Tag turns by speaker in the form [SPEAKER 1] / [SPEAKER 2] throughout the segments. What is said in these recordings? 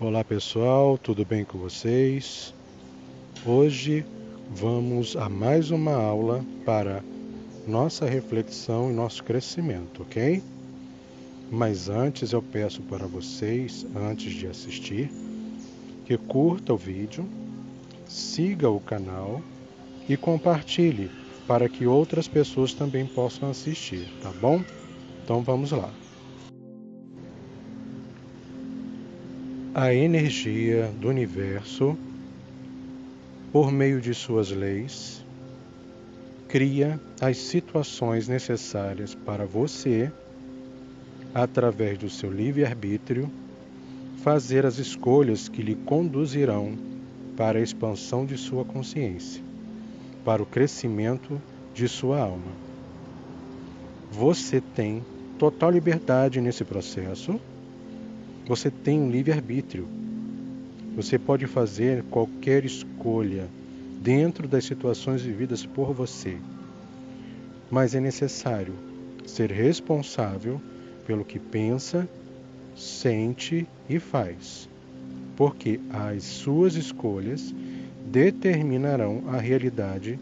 [SPEAKER 1] Olá pessoal, tudo bem com vocês? Hoje vamos a mais uma aula para nossa reflexão e nosso crescimento, ok? Mas antes eu peço para vocês, antes de assistir, que curta o vídeo, siga o canal e compartilhe para que outras pessoas também possam assistir, tá bom? Então vamos lá. A energia do universo, por meio de suas leis, cria as situações necessárias para você, através do seu livre-arbítrio, fazer as escolhas que lhe conduzirão para a expansão de sua consciência, para o crescimento de sua alma. Você tem total liberdade nesse processo você tem um livre-arbítrio. Você pode fazer qualquer escolha dentro das situações vividas por você. Mas é necessário ser responsável pelo que pensa, sente e faz, porque as suas escolhas determinarão a realidade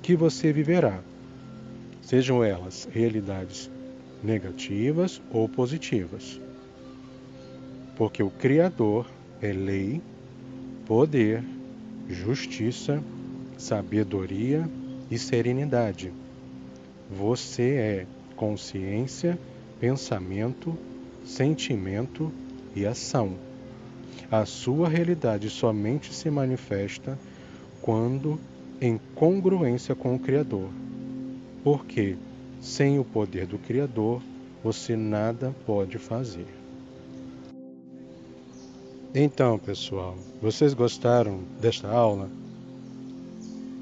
[SPEAKER 1] que você viverá, sejam elas realidades negativas ou positivas porque o Criador é lei, poder, justiça, sabedoria e serenidade. Você é consciência, pensamento, sentimento e ação. A sua realidade somente se manifesta quando em congruência com o Criador. Porque sem o poder do Criador, você nada pode fazer. Então, pessoal, vocês gostaram desta aula?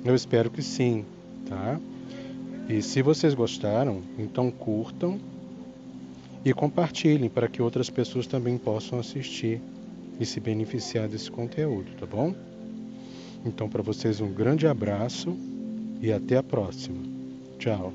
[SPEAKER 1] Eu espero que sim, tá? E se vocês gostaram, então curtam e compartilhem para que outras pessoas também possam assistir e se beneficiar desse conteúdo, tá bom? Então, para vocês, um grande abraço e até a próxima. Tchau.